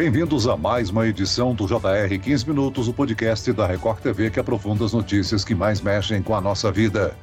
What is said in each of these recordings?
Bem-vindos a mais uma edição do JR 15 Minutos, o podcast da Record TV que aprofunda as notícias que mais mexem com a nossa vida.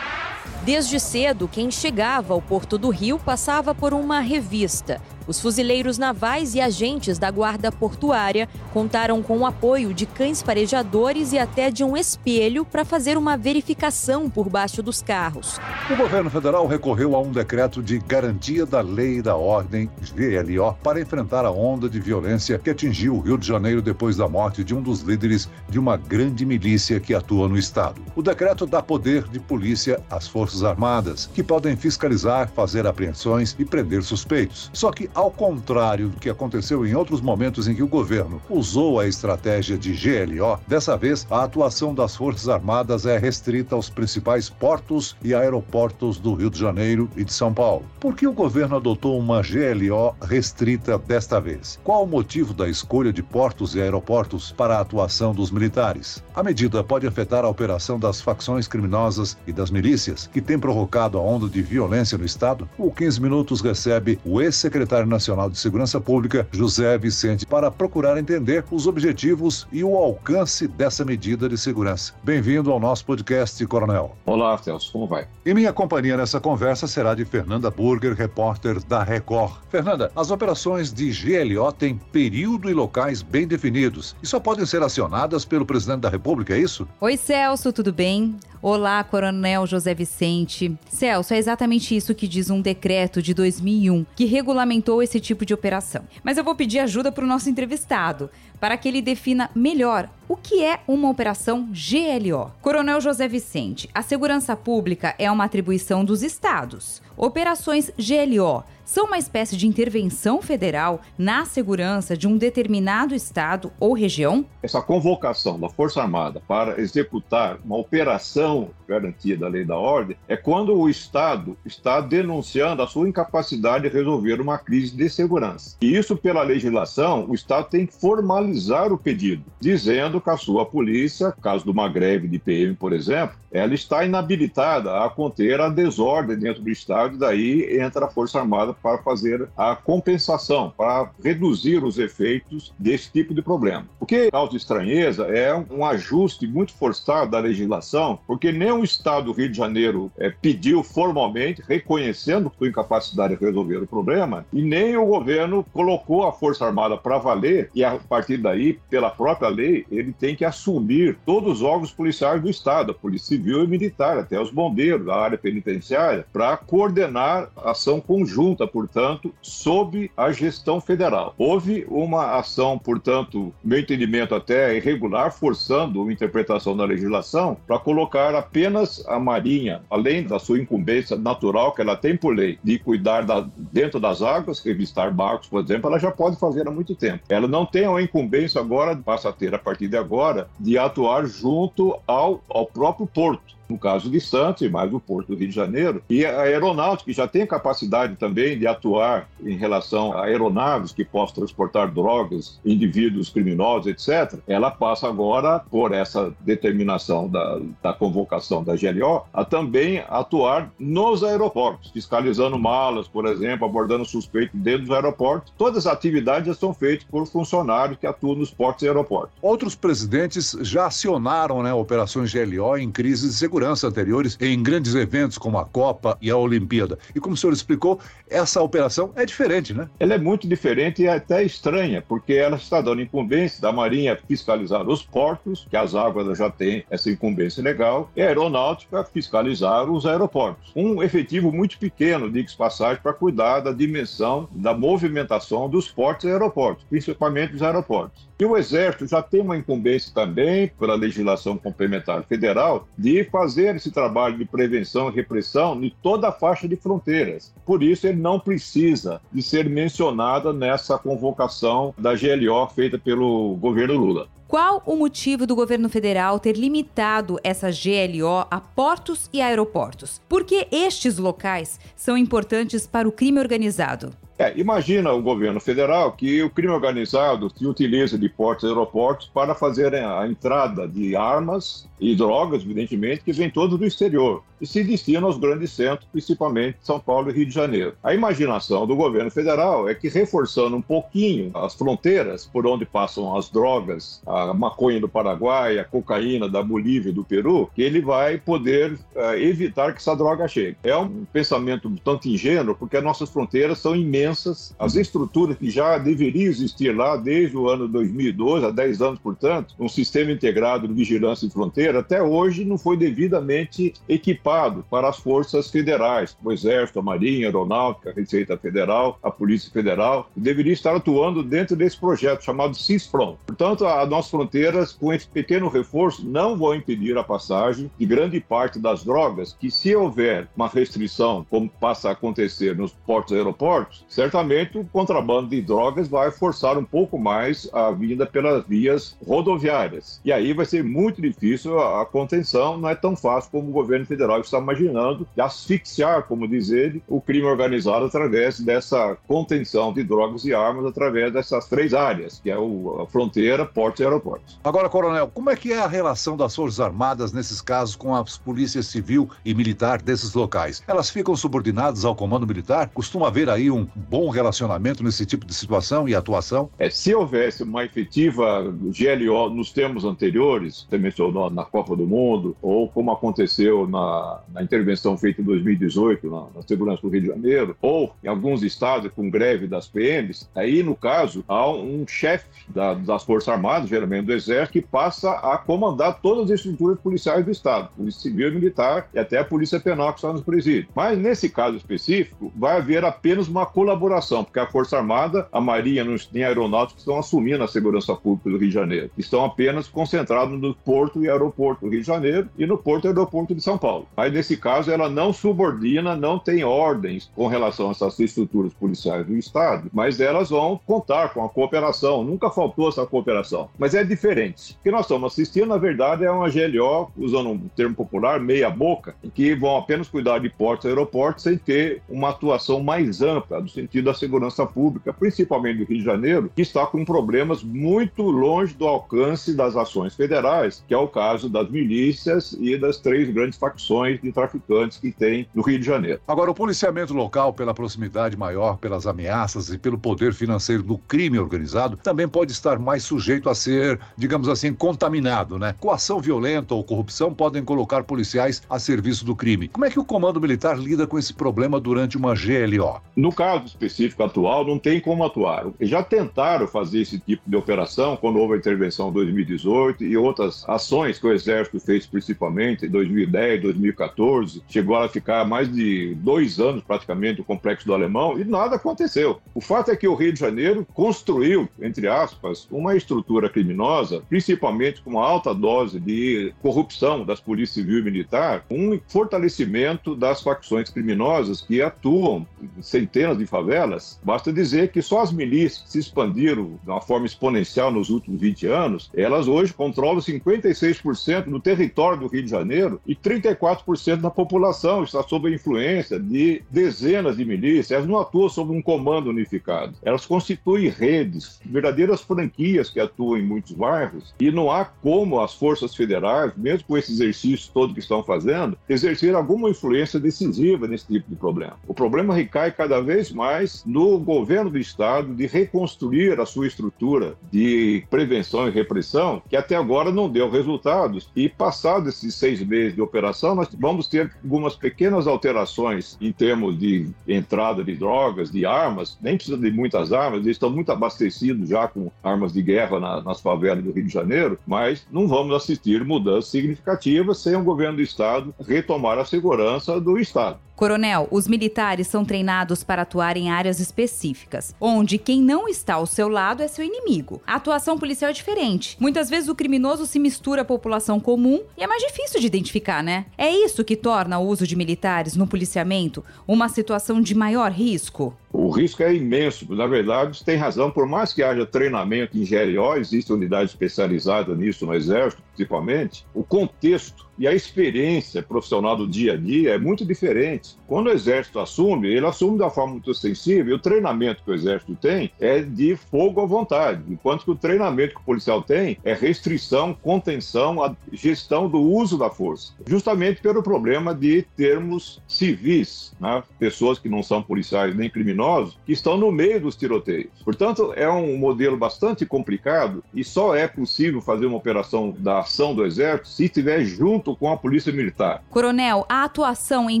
Desde cedo, quem chegava ao Porto do Rio passava por uma revista. Os fuzileiros navais e agentes da Guarda Portuária contaram com o apoio de cães farejadores e até de um espelho para fazer uma verificação por baixo dos carros. O governo federal recorreu a um decreto de garantia da lei e da ordem, GLO, para enfrentar a onda de violência que atingiu o Rio de Janeiro depois da morte de um dos líderes de uma grande milícia que atua no estado. O decreto dá poder de polícia às Forças Armadas, que podem fiscalizar, fazer apreensões e prender suspeitos. Só que ao contrário do que aconteceu em outros momentos em que o governo usou a estratégia de GLO, dessa vez a atuação das Forças Armadas é restrita aos principais portos e aeroportos do Rio de Janeiro e de São Paulo. Por que o governo adotou uma GLO restrita desta vez? Qual o motivo da escolha de portos e aeroportos para a atuação dos militares? A medida pode afetar a operação das facções criminosas e das milícias, que tem provocado a onda de violência no Estado? O 15 Minutos recebe o ex-secretário secretário nacional de Segurança Pública, José Vicente, para procurar entender os objetivos e o alcance dessa medida de segurança. Bem-vindo ao nosso podcast, Coronel. Olá, Celso, como vai? E minha companhia nessa conversa será de Fernanda Burger, repórter da Record. Fernanda, as operações de GLO têm período e locais bem definidos e só podem ser acionadas pelo presidente da República, é isso? Oi, Celso, tudo bem? Olá, Coronel José Vicente. Celso, é exatamente isso que diz um decreto de 2001 que regulamentou esse tipo de operação. Mas eu vou pedir ajuda para o nosso entrevistado, para que ele defina melhor o que é uma operação GLO. Coronel José Vicente, a segurança pública é uma atribuição dos estados. Operações GLO são uma espécie de intervenção federal na segurança de um determinado estado ou região? Essa convocação da Força Armada para executar uma operação garantia da lei da ordem é quando o Estado está denunciando a sua incapacidade de resolver uma crise de segurança. E isso, pela legislação, o Estado tem que formalizar o pedido, dizendo que a sua polícia, caso de uma greve de PM, por exemplo, ela está inabilitada a conter a desordem dentro do Estado e daí entra a Força Armada para fazer a compensação, para reduzir os efeitos desse tipo de problema. O que causa estranheza é um ajuste muito forçado da legislação, porque nem o Estado do Rio de Janeiro é, pediu formalmente, reconhecendo sua incapacidade de resolver o problema, e nem o governo colocou a Força Armada para valer, e a partir daí, pela própria lei, ele tem que assumir todos os órgãos policiais do Estado, a Polícia Civil e Militar, até os bombeiros, a área penitenciária, para coordenar ação conjunta, portanto, sob a gestão federal. Houve uma ação, portanto, meu entendimento até irregular, forçando a interpretação da legislação para colocar apenas a Marinha, além da sua incumbência natural que ela tem por lei de cuidar da, dentro das águas, revistar barcos, por exemplo, ela já pode fazer há muito tempo. Ela não tem a incumbência agora, passa a ter a partir agora, de atuar junto ao, ao próprio porto no caso de Santos e mais o Porto do Rio de Janeiro. E a aeronáutica já tem capacidade também de atuar em relação a aeronaves que possam transportar drogas, indivíduos criminosos, etc. Ela passa agora, por essa determinação da, da convocação da GLO, a também atuar nos aeroportos, fiscalizando malas, por exemplo, abordando suspeitos dentro dos aeroportos. Todas as atividades já são feitas por funcionários que atuam nos portos e aeroportos. Outros presidentes já acionaram né, operações GLO em crises de segurança segurança anteriores em grandes eventos como a Copa e a Olimpíada. E como o senhor explicou, essa operação é diferente, né? Ela é muito diferente e até estranha, porque ela está dando incumbência da Marinha fiscalizar os portos, que as águas já têm essa incumbência legal, e a Aeronáutica fiscalizar os aeroportos. Um efetivo muito pequeno, diga-se passagem, para cuidar da dimensão da movimentação dos portos e aeroportos, principalmente os aeroportos. E o Exército já tem uma incumbência também, pela legislação complementar federal, de fazer esse trabalho de prevenção e repressão em toda a faixa de fronteiras. Por isso, ele não precisa de ser mencionado nessa convocação da GLO feita pelo governo Lula. Qual o motivo do governo federal ter limitado essa GLO a portos e aeroportos? Porque estes locais são importantes para o crime organizado. É, imagina o governo federal que o crime organizado se utiliza de portos e aeroportos para fazer a entrada de armas e drogas, evidentemente, que vêm todos do exterior. E se destinam aos grandes centros, principalmente São Paulo e Rio de Janeiro. A imaginação do governo federal é que, reforçando um pouquinho as fronteiras por onde passam as drogas, a maconha do Paraguai, a cocaína da Bolívia e do Peru, que ele vai poder uh, evitar que essa droga chegue. É um pensamento tanto ingênuo, porque as nossas fronteiras são imensas, as estruturas que já deveriam existir lá desde o ano 2012, há 10 anos, portanto, um sistema integrado de vigilância de fronteira, até hoje não foi devidamente equipado para as forças federais, o Exército, a Marinha, a Aeronáutica, a Receita Federal, a Polícia Federal, deveria estar atuando dentro desse projeto chamado CISFRON. Portanto, as nossas fronteiras, com esse pequeno reforço, não vão impedir a passagem de grande parte das drogas, que se houver uma restrição, como passa a acontecer nos portos e aeroportos, certamente o contrabando de drogas vai forçar um pouco mais a vinda pelas vias rodoviárias. E aí vai ser muito difícil a, contenção, não é tão fácil como o governo federal está imaginando, de asfixiar, como diz ele, o crime organizado através dessa contenção de drogas e armas através dessas três áreas, que é o, a fronteira, portos e aeroportos. Agora, coronel, como é que é a relação das Forças Armadas nesses casos com as polícias civil e militar desses locais? Elas ficam subordinadas ao comando militar? Costuma haver aí um bom relacionamento nesse tipo de situação e atuação? É, se houvesse uma efetiva GLO nos termos anteriores, você mencionou na Copa do Mundo, ou como aconteceu na, na intervenção feita em 2018 na, na, segurança do Rio de Janeiro, ou em alguns estados com greve das PMs, aí, no caso, há um chefe da, das Forças Armadas, geralmente do Exército, que passa a comandar todas as estruturas policiais do Estado, Polícia Civil Militar e até a Polícia Penal que está nos presídios. Mas, nesse caso específico, vai haver apenas uma colaboração, porque a Força Armada, a Marinha e a Aeronáutica estão assumindo a segurança pública do Rio de Janeiro. Estão apenas concentrados no porto e aeroporto do Rio de Janeiro e no porto e aeroporto de São Paulo. Mas, nesse caso, ela não subordina, não tem ordens com relação a essas estruturas policiais do Estado, mas elas vão contar com a cooperação. Nunca faltou essa cooperação. Mas é diferente. O que nós estamos assistindo, na verdade, é uma GLO, usando um termo popular, meia-boca, em que vão apenas cuidar de portos e aeroportos sem ter uma atuação mais ampla, no sentido da segurança pública, principalmente do Rio de Janeiro, que está com problemas muito longe do alcance das ações federais, que é o caso das milícias e das três grandes facções de traficantes que tem no Rio de Janeiro. Agora, o policiamento local, pela proximidade maior, pelas ameaças e pelo poder financeiro do crime organizado, também pode estar mais sujeito a ser, digamos assim, contaminado, né? Coação violenta ou corrupção podem colocar policiais a serviço do crime. Como é que o comando militar lida com esse problema durante uma GLO? No caso específico atual, não tem como atuar. Já tentaram fazer esse tipo de operação quando houve a intervenção em 2018 e outras ações que o Exército fez principalmente em 2010, 2014. Chegou a ficar mais de dois anos praticamente o complexo do Alemão e nada aconteceu. O fato é que o Rio de Janeiro construiu, entre aspas, uma estrutura criminosa, principalmente com uma alta dose de corrupção das polícias civil e militar, um fortalecimento das facções criminosas que atuam em centenas de favelas. Basta dizer que só as milícias que se expandiram de uma forma exponencial nos últimos 20 anos, elas hoje controlam 56% do território do Rio de Janeiro e 34% da população está sob a influência de dezenas de milícias. Elas não atuam sob um comando unificado. Elas constituem redes, verdadeiras franquias que atuam em muitos bairros e não há como as forças federais, mesmo com esse exercício todo que estão fazendo, exercer alguma influência decisiva nesse tipo de problema. O problema recai cada vez mais no governo do Estado de reconstruir a sua estrutura de prevenção e repressão, que até agora não deu resultados. E passados esses seis meses de operação, nós vamos ter algumas pequenas alterações em termos de entrada de drogas, de armas, nem precisa de muitas armas, eles estão muito abastecidos já com armas de guerra na, nas favelas do Rio de Janeiro, mas não vamos assistir mudanças significativas sem o governo do Estado retomar a segurança do Estado. Coronel, os militares são treinados para atuar em áreas específicas, onde quem não está ao seu lado é seu inimigo. A atuação policial é diferente. Muitas vezes o criminoso se mistura à população comum e é mais difícil de identificar, né? É isso que torna o uso de militares no policiamento uma situação de maior risco? O risco é imenso. Na verdade, tem razão. Por mais que haja treinamento em GLO, existe unidade especializada nisso no Exército, principalmente, o contexto e a experiência profissional do dia a dia é muito diferente. Quando o Exército assume, ele assume da forma muito sensível. O treinamento que o Exército tem é de fogo à vontade, enquanto que o treinamento que o policial tem é restrição, contenção, gestão do uso da força. Justamente pelo problema de termos civis, né? pessoas que não são policiais nem criminosos, que estão no meio dos tiroteios. Portanto, é um modelo bastante complicado e só é possível fazer uma operação da ação do Exército se estiver junto com a Polícia Militar. Coronel, a atuação em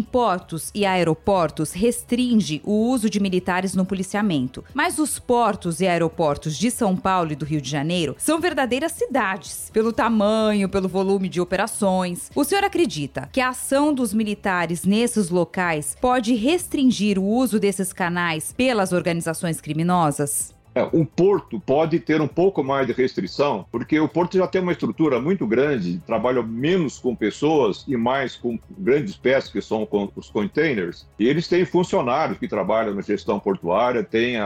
portos e aeroportos restringe o uso de militares no policiamento. Mas os portos e aeroportos de São Paulo e do Rio de Janeiro são verdadeiras cidades, pelo tamanho, pelo volume de operações. O senhor acredita que a ação dos militares nesses locais pode restringir o uso desses canais pelas organizações criminosas? É, o porto pode ter um pouco mais de restrição, porque o porto já tem uma estrutura muito grande, trabalha menos com pessoas e mais com grandes peças, que são os containers. E eles têm funcionários que trabalham na gestão portuária, tem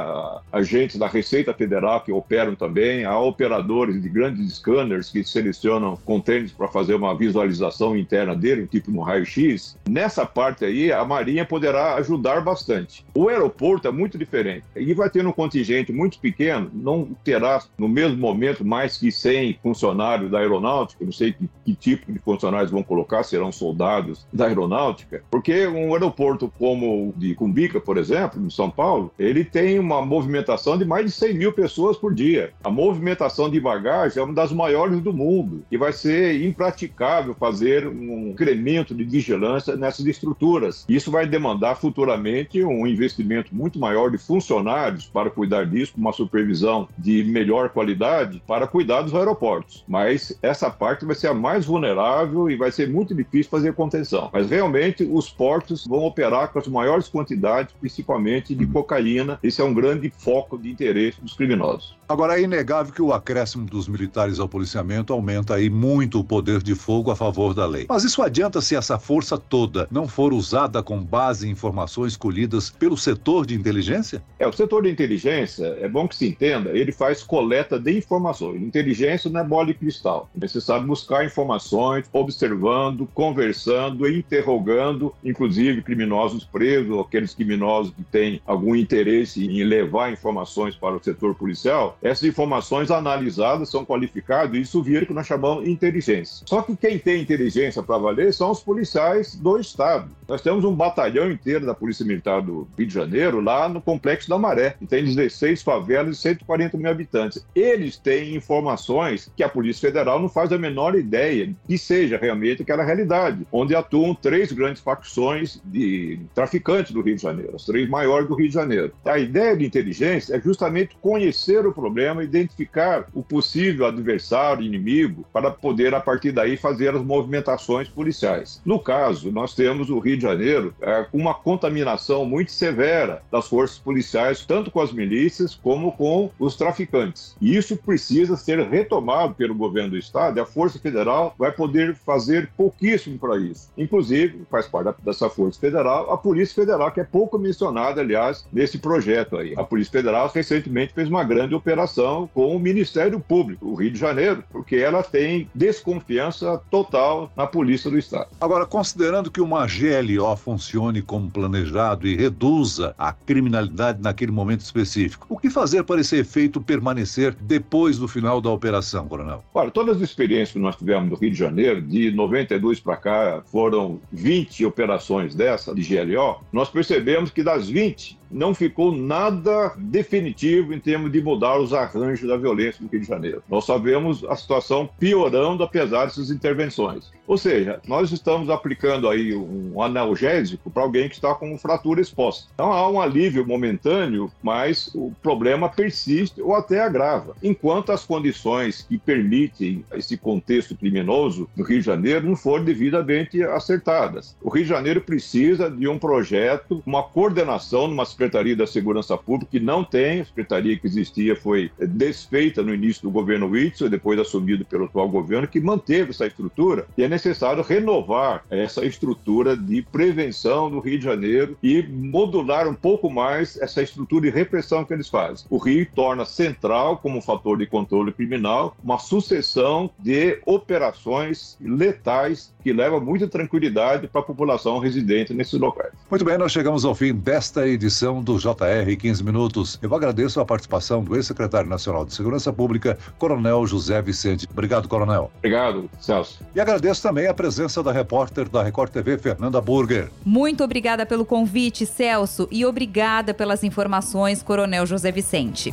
agentes da Receita Federal que operam também, há operadores de grandes scanners que selecionam containers para fazer uma visualização interna dele, tipo no raio-x. Nessa parte aí, a Marinha poderá ajudar bastante. O aeroporto é muito diferente. E vai ter um contingente muito pequeno, não terá no mesmo momento mais que 100 funcionários da aeronáutica, não sei que, que tipo de funcionários vão colocar, serão soldados da aeronáutica, porque um aeroporto como o de Cumbica, por exemplo, em São Paulo, ele tem uma movimentação de mais de 100 mil pessoas por dia. A movimentação de bagagem é uma das maiores do mundo e vai ser impraticável fazer um incremento de vigilância nessas estruturas. Isso vai demandar futuramente um investimento muito maior de funcionários para cuidar disso, uma supervisão de melhor qualidade para cuidar dos aeroportos. Mas essa parte vai ser a mais vulnerável e vai ser muito difícil fazer contenção. Mas realmente os portos vão operar com as maiores quantidades, principalmente de cocaína. Esse é um grande foco de interesse dos criminosos. Agora, é inegável que o acréscimo dos militares ao policiamento aumenta aí muito o poder de fogo a favor da lei. Mas isso adianta se essa força toda não for usada com base em informações colhidas pelo setor de inteligência? É, o setor de inteligência, é bom que se entenda, ele faz coleta de informações. Inteligência não é bola de cristal. Você sabe buscar informações, observando, conversando, interrogando, inclusive criminosos presos, aqueles criminosos que têm algum interesse em levar informações para o setor policial essas informações analisadas são qualificadas e isso vira que nós chamamos de inteligência. Só que quem tem inteligência para valer são os policiais do Estado. Nós temos um batalhão inteiro da Polícia Militar do Rio de Janeiro lá no Complexo da Maré, que tem 16 favelas e 140 mil habitantes. Eles têm informações que a Polícia Federal não faz a menor ideia que seja realmente aquela realidade, onde atuam três grandes facções de traficantes do Rio de Janeiro, as três maiores do Rio de Janeiro. A ideia de inteligência é justamente conhecer o problema, identificar o possível adversário, inimigo, para poder, a partir daí, fazer as movimentações policiais. No caso, nós temos o Rio de Janeiro é, com uma contaminação muito severa das forças policiais, tanto com as milícias como com os traficantes. E isso precisa ser retomado pelo governo do Estado e a Força Federal vai poder fazer pouquíssimo para isso. Inclusive, faz parte dessa Força Federal, a Polícia Federal, que é pouco mencionada, aliás, nesse projeto aí. A Polícia Federal recentemente fez uma grande operação com o Ministério Público, o Rio de Janeiro, porque ela tem desconfiança total na Polícia do Estado. Agora, considerando que uma GLO funcione como planejado e reduza a criminalidade naquele momento específico, o que fazer para esse efeito permanecer depois do final da operação, Coronel? Olha, todas as experiências que nós tivemos no Rio de Janeiro, de 92 para cá, foram 20 operações dessa, de GLO, nós percebemos que das 20, não ficou nada definitivo em termos de mudar os arranjos da violência no Rio de Janeiro. Nós só vemos a situação piorando apesar dessas intervenções. Ou seja, nós estamos aplicando aí um analgésico para alguém que está com fratura exposta. Então há um alívio momentâneo, mas o problema persiste ou até agrava. Enquanto as condições que permitem esse contexto criminoso no Rio de Janeiro não forem devidamente acertadas. O Rio de Janeiro precisa de um projeto, uma coordenação, umas Secretaria da Segurança Pública, que não tem, a secretaria que existia foi desfeita no início do governo Whitson, depois assumido pelo atual governo, que manteve essa estrutura, e é necessário renovar essa estrutura de prevenção do Rio de Janeiro e modular um pouco mais essa estrutura de repressão que eles fazem. O Rio torna central, como fator de controle criminal, uma sucessão de operações letais que leva muita tranquilidade para a população residente nesses locais. Muito bem, nós chegamos ao fim desta edição do JR 15 Minutos. Eu agradeço a participação do ex-secretário nacional de Segurança Pública, Coronel José Vicente. Obrigado, Coronel. Obrigado, Celso. E agradeço também a presença da repórter da Record TV, Fernanda Burger. Muito obrigada pelo convite, Celso, e obrigada pelas informações, Coronel José Vicente.